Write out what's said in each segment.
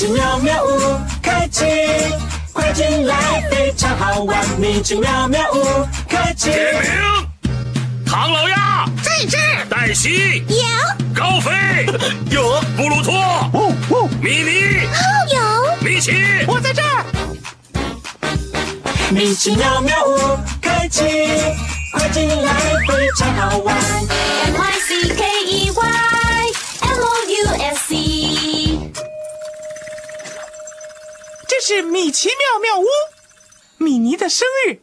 奇妙妙屋开启，快进来，非常好玩。米奇妙妙屋开启。点名，唐老鸭。在这儿，黛西有。高飞。有。布鲁托。哦哦，米妮。哦有，米奇，我在这儿。米奇妙妙屋开启，快进来，非常好玩。是米奇妙妙屋，米妮的生日。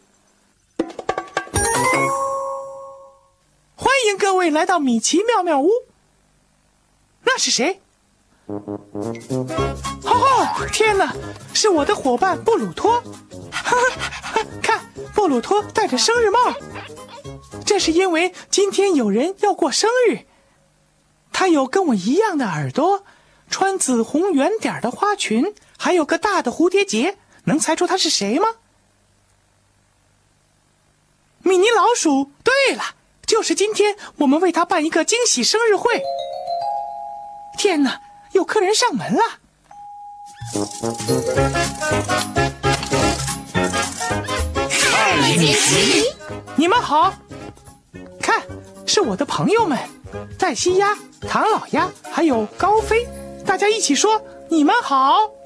欢迎各位来到米奇妙妙屋。那是谁？哦，天哪，是我的伙伴布鲁托。哈哈，看，布鲁托戴着生日帽，这是因为今天有人要过生日。他有跟我一样的耳朵，穿紫红圆点的花裙，还有个大的蝴蝶结。能猜出他是谁吗？米妮老鼠。对了，就是今天我们为他办一个惊喜生日会。天哪，有客人上门了！米奇，你们好，看，是我的朋友们，黛西鸭、唐老鸭还有高飞，大家一起说你们好。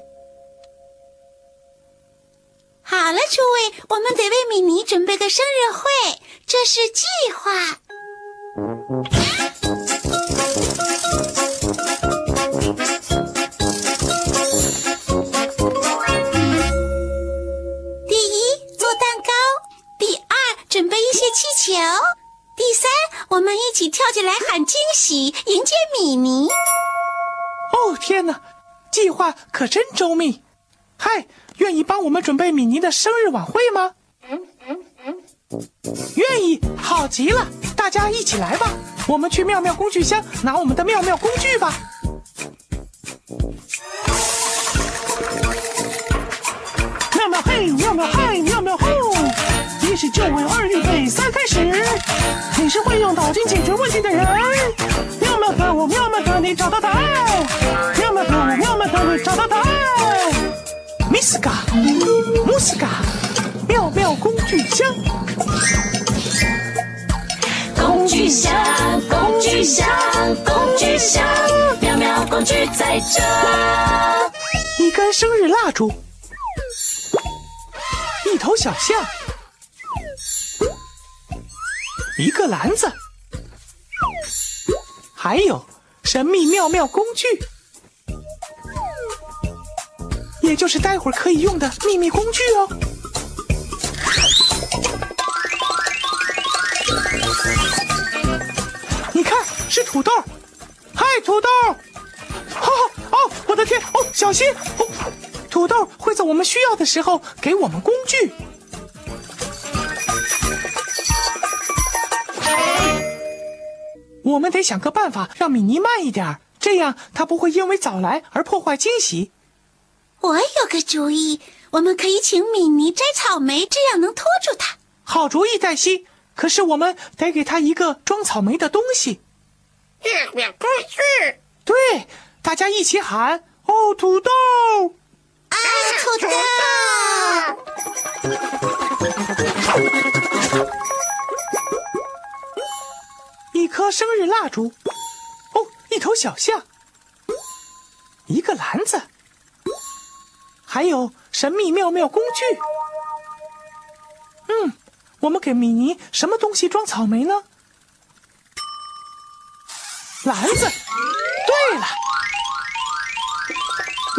好了，诸位，我们得为米妮准备个生日会，这是计划。第一，做蛋糕；第二，准备一些气球；第三，我们一起跳起来喊惊喜，迎接米妮。哦天哪，计划可真周密！嗨，愿意帮我们准备米妮的生日晚会吗？愿意，好极了！大家一起来吧，我们去妙妙工具箱拿我们的妙妙工具吧。妙妙嘿，妙妙嗨，妙妙吼！一是就位，二预备，三开始。你是会用脑筋解决问题的人。妙妙的我，妙妙的你找到答案。妙妙的我，妙妙的你找到答案。斯卡，姆斯卡，妙妙工具箱。工具箱，工具箱，工具箱，妙妙工具在这。一根生日蜡烛，一头小象，一个篮子，还有神秘妙妙工具，也就是待会儿可以用的秘密工具哦。你看，是土豆，嗨，土豆！哦哦，我的天！哦，小心！哦，土豆会在我们需要的时候给我们工具。我们得想个办法让米妮慢一点，这样她不会因为早来而破坏惊喜。我有个主意，我们可以请米妮摘草莓，这样能拖住他。好主意，黛西。可是我们得给他一个装草莓的东西。妙妙工具，对，大家一起喊：哦，土豆！啊，土豆！一颗生日蜡烛，哦，一头小象，一个篮子，还有神秘妙妙工具。嗯，我们给米妮什么东西装草莓呢？篮子。对了，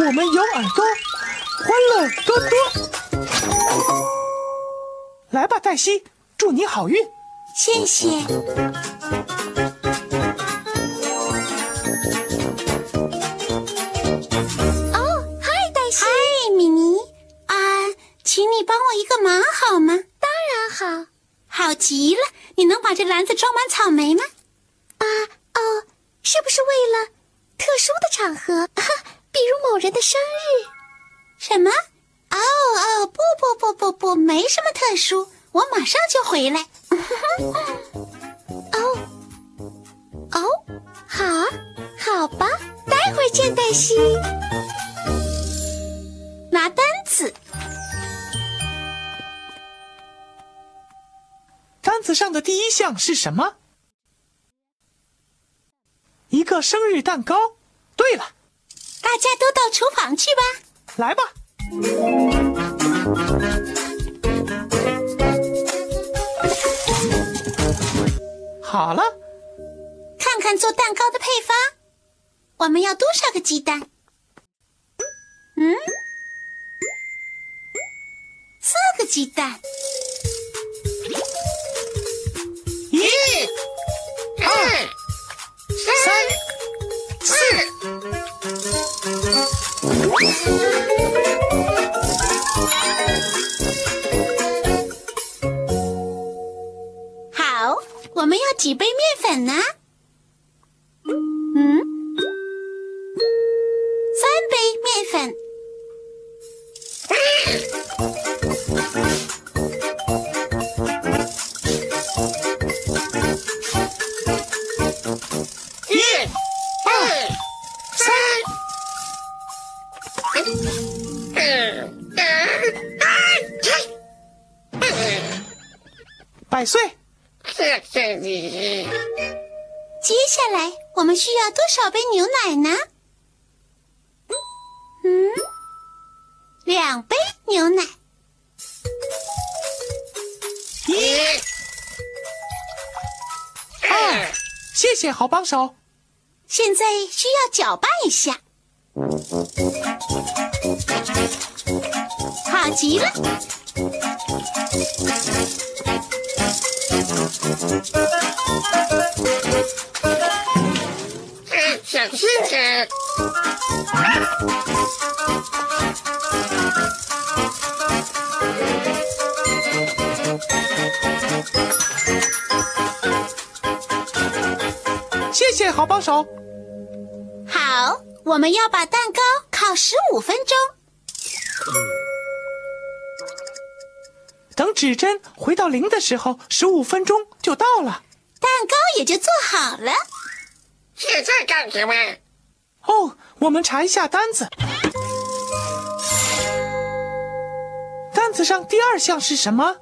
我们有耳朵，欢乐多多。来吧，黛西，祝你好运。谢谢。好吗？当然好。好极了，你能把这篮子装满草莓吗？啊，哦，是不是为了特殊的场合？比如某人的生日？什么？哦哦，不不不不不，没什么特殊，我马上就回来。哦哦，好啊，好吧，待会儿见，黛西。拿单子，单子上的第一项是什么？一个生日蛋糕。对了，大家都到厨房去吧。来吧。好了，看看做蛋糕的配方，我们要多少个鸡蛋？嗯，四个鸡蛋。Thank you. 百岁。谢谢你。接下来我们需要多少杯牛奶呢？嗯，两杯牛奶。一、二、谢谢好帮手。现在需要搅拌一下。好极了，嗯小心点。谢谢好帮手。好，我们要把蛋糕烤十五分钟。指针回到零的时候，十五分钟就到了。蛋糕也就做好了。现在干什么？哦，我们查一下单子。单子上第二项是什么？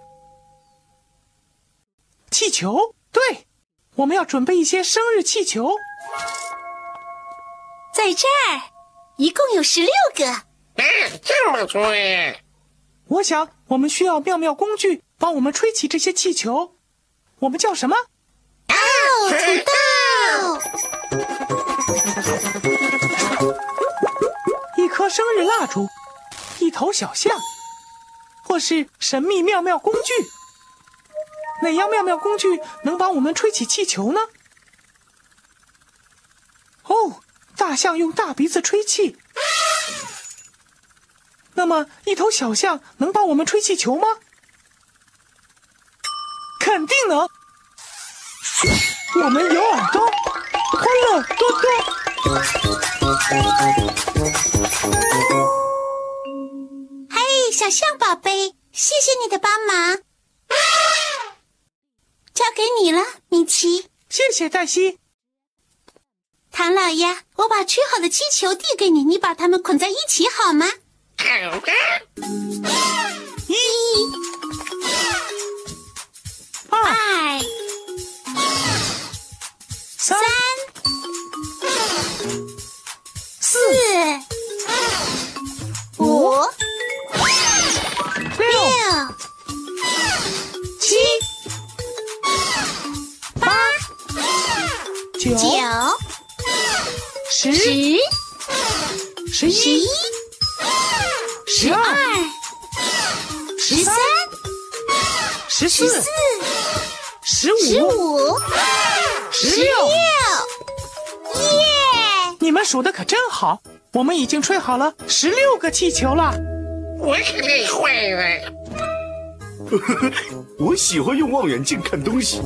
气球。对，我们要准备一些生日气球。在这儿，一共有十六个。啊，这么多呀！我想我们需要妙妙工具帮我们吹起这些气球。我们叫什么？哦，土豆。一颗生日蜡烛，一头小象，或是神秘妙妙工具。哪样妙妙工具能帮我们吹起气球呢？哦，大象用大鼻子吹气。那么，一头小象能帮我们吹气球吗？肯定能。我们有耳朵，欢乐多多。嘿，小象宝贝，谢谢你的帮忙。交给你了，米奇。谢谢黛西。唐老鸭，我把吹好的气球递给你，你把它们捆在一起好吗？五、十六。耶！你们数的可真好，我们已经吹好了十六个气球了。我可累坏了。我喜欢用望远镜看东西。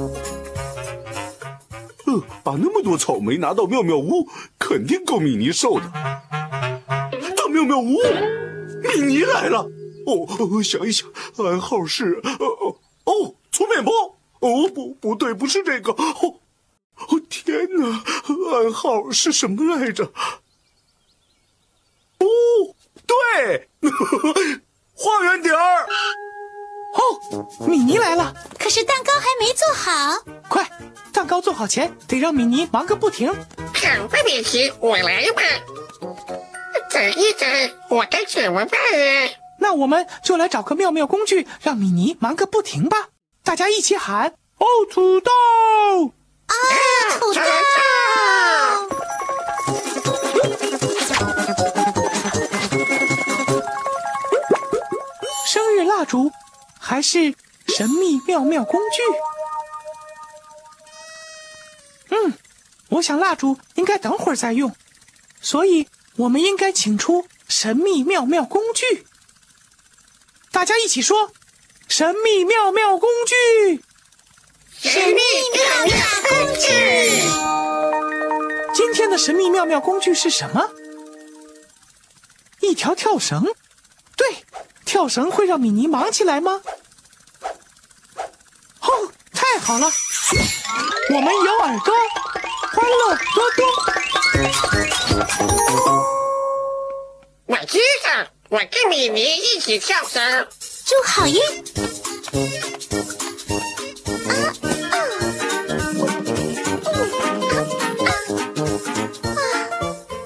呃，把那么多草莓拿到妙妙屋，肯定够米妮受的。到妙妙屋，米妮来了。哦，我想一想，暗号是呃哦哦，粗面包。哦不，不对，不是这个。哦哦天哪，暗号是什么来着？哦，对，画圆点儿。哦，米妮来了，可是蛋糕还没做好。快，蛋糕做好前得让米妮忙个不停。好吧，米奇，我来吧。等一等，我该怎么办啊？那我们就来找个妙妙工具，让米妮忙个不停吧。大家一起喊：哦，土豆！啊，土豆！生日蜡烛，还是神秘妙妙工具？嗯，我想蜡烛应该等会儿再用，所以我们应该请出神秘妙妙工具。大家一起说：神秘妙妙工具！神秘妙妙工具。今天的神秘妙妙工具是什么？一条跳绳。对，跳绳会让米妮忙起来吗？哦，太好了！我们有耳朵，欢乐多多。我知道，我跟米妮一起跳绳。祝好运！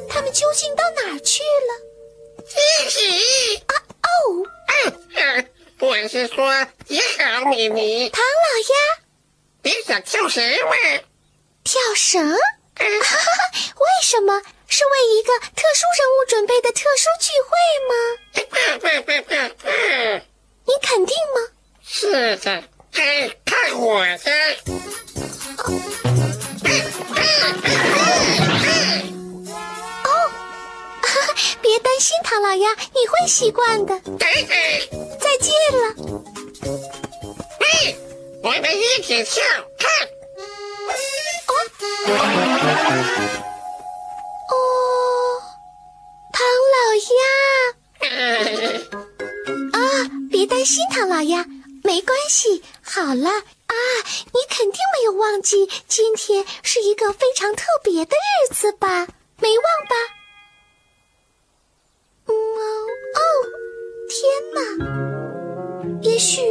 他们究竟到哪儿去了？一起。啊哦，嗯嗯，我是说，你好，米妮。唐老鸭你想跳绳吗？跳绳？嗯哈哈，为什么？是为一个特殊人物准备的特殊聚会吗？你肯定吗？是的，看看我的。哈哈，别担心，唐老鸭，你会习惯的。再见了。嘿，我们一起跳，看。哦，担心，唐老鸭，没关系。好了啊，你肯定没有忘记今天是一个非常特别的日子吧？没忘吧？嗯哦，天哪！也许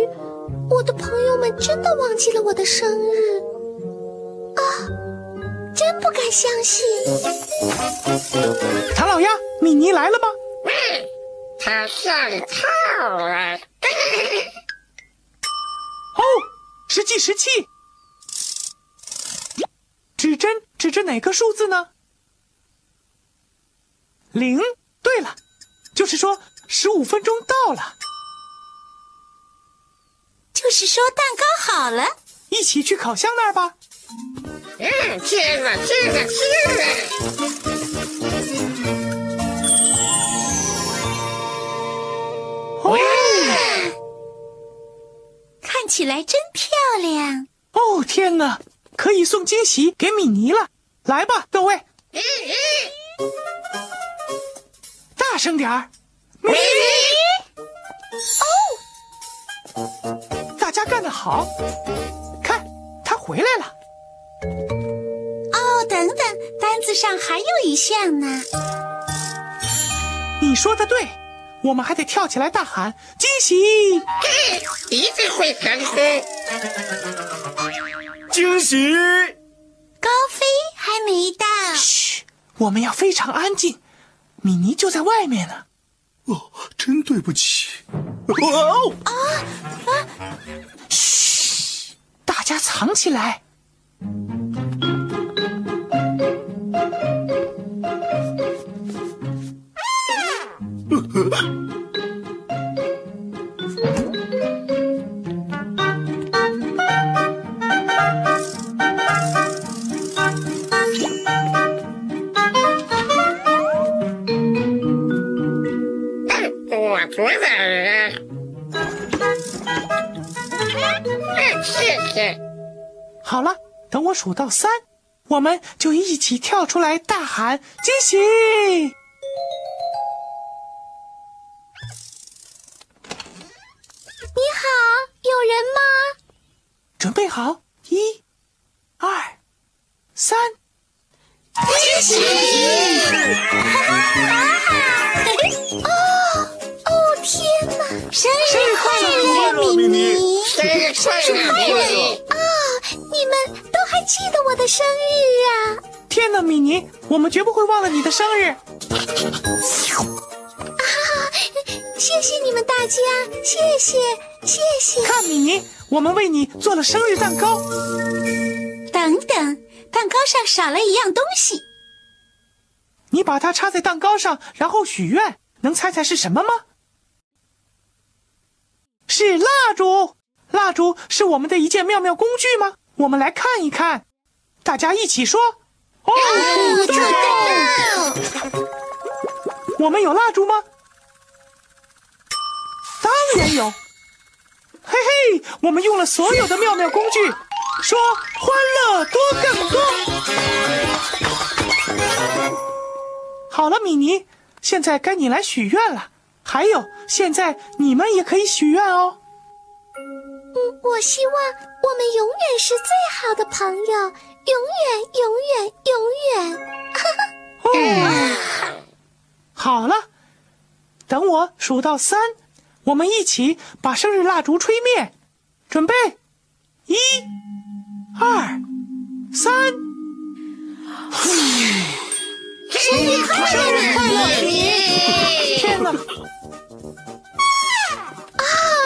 我的朋友们真的忘记了我的生日啊，真不敢相信。唐老鸭，米妮来了吗？喂，他上套了。哦，是计时器。指针指着哪个数字呢？零。对了，就是说十五分钟到了，就是说蛋糕好了。一起去烤箱那儿吧。嗯，天哪，天哪，天哪！起来真漂亮。哦，天哪，可以送惊喜给米妮了。来吧，各位，大声点儿。米妮，哦大家干得好！看，他回来了。哦，等等，单子上还有一项呢。你说的对，我们还得跳起来大喊惊喜！嘿，一定会成功。惊喜！高飞还没到。嘘，我们要非常安静。米妮就在外面呢。哦，真对不起。哦，嘘，大家藏起来。数到三，我们就一起跳出来大喊惊喜！你好，有人吗？准备好，一、二、三，惊喜！哦哦天哪！生日快乐，米妮！生日快乐，还记得我的生日啊！天哪，米妮，我们绝不会忘了你的生日。啊谢谢你们大家，谢谢谢谢。看，米妮，我们为你做了生日蛋糕。等等，蛋糕上少了一样东西。你把它插在蛋糕上，然后许愿，能猜猜是什么吗？是蜡烛。蜡烛是我们的一件妙妙工具吗？我们来看一看，大家一起说：哦，对！我们有蜡烛吗？当然有。嘿嘿，我们用了所有的妙妙工具，说欢乐多更多。好了，米妮，现在该你来许愿了。还有，现在你们也可以许愿哦。嗯，我希望我们永远是最好的朋友，永远，永远，永远。哦，好了，等我数到三，我们一起把生日蜡烛吹灭。准备，一、二、三。生日快乐，快乐，天哪！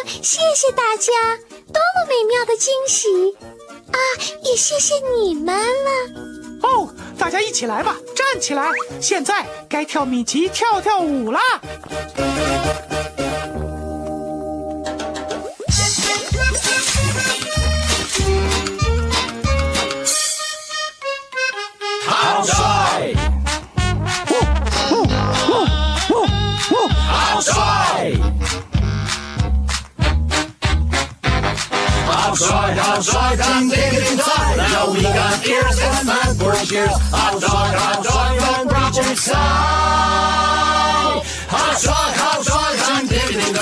谢谢大家，多么美妙的惊喜啊！也谢谢你们了。哦，大家一起来吧，站起来！现在该跳米奇跳跳舞啦！好帅！好帅！今天的精彩，Now we got ears and mind for cheers。好帅！好帅！用力去赛！好帅！好帅！今天的精彩。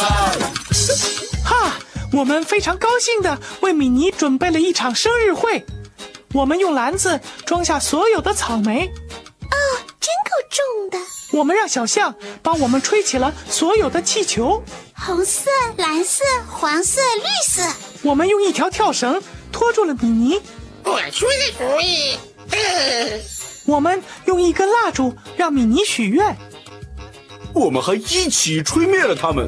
哈，我们非常高兴的为米妮准备了一场生日会。我们用篮子装下所有的草莓，真够重的。我们让小象帮我们吹起了所有的气球。红色、蓝色、黄色、绿色。我们用一条跳绳拖住了米妮。我出个主意。嗯 我们用一根蜡烛让米妮许愿。我们还一起吹灭了它们。